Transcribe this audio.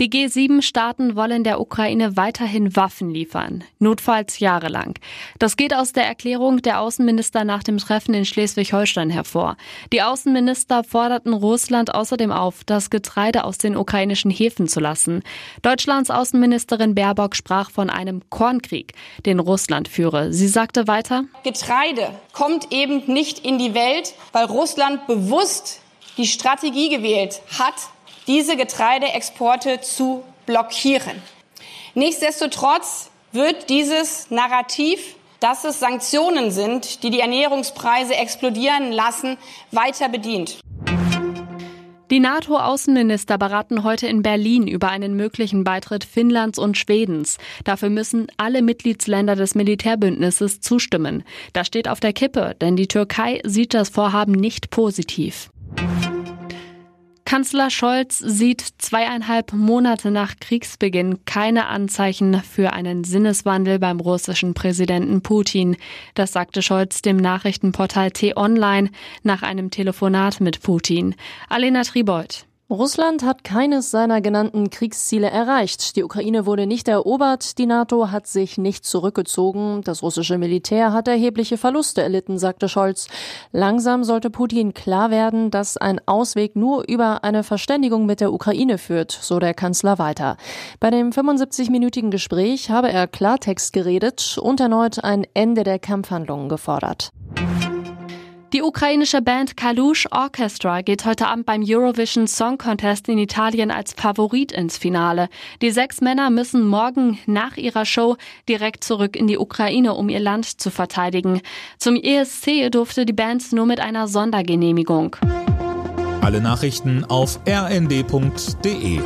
Die G7-Staaten wollen der Ukraine weiterhin Waffen liefern, notfalls jahrelang. Das geht aus der Erklärung der Außenminister nach dem Treffen in Schleswig-Holstein hervor. Die Außenminister forderten Russland außerdem auf, das Getreide aus den ukrainischen Häfen zu lassen. Deutschlands Außenministerin Baerbock sprach von einem Kornkrieg, den Russland führe. Sie sagte weiter, Getreide kommt eben nicht in die Welt, weil Russland bewusst die Strategie gewählt hat, diese Getreideexporte zu blockieren. Nichtsdestotrotz wird dieses Narrativ, dass es Sanktionen sind, die die Ernährungspreise explodieren lassen, weiter bedient. Die NATO-Außenminister beraten heute in Berlin über einen möglichen Beitritt Finnlands und Schwedens. Dafür müssen alle Mitgliedsländer des Militärbündnisses zustimmen. Das steht auf der Kippe, denn die Türkei sieht das Vorhaben nicht positiv. Kanzler Scholz sieht zweieinhalb Monate nach Kriegsbeginn keine Anzeichen für einen Sinneswandel beim russischen Präsidenten Putin. Das sagte Scholz dem Nachrichtenportal T-Online nach einem Telefonat mit Putin. Alena Tribold. Russland hat keines seiner genannten Kriegsziele erreicht. Die Ukraine wurde nicht erobert, die NATO hat sich nicht zurückgezogen, das russische Militär hat erhebliche Verluste erlitten, sagte Scholz. Langsam sollte Putin klar werden, dass ein Ausweg nur über eine Verständigung mit der Ukraine führt, so der Kanzler weiter. Bei dem 75-minütigen Gespräch habe er Klartext geredet und erneut ein Ende der Kampfhandlungen gefordert. Die ukrainische Band Kalush Orchestra geht heute Abend beim Eurovision Song Contest in Italien als Favorit ins Finale. Die sechs Männer müssen morgen nach ihrer Show direkt zurück in die Ukraine, um ihr Land zu verteidigen. Zum ESC durfte die Band nur mit einer Sondergenehmigung. Alle Nachrichten auf rnd.de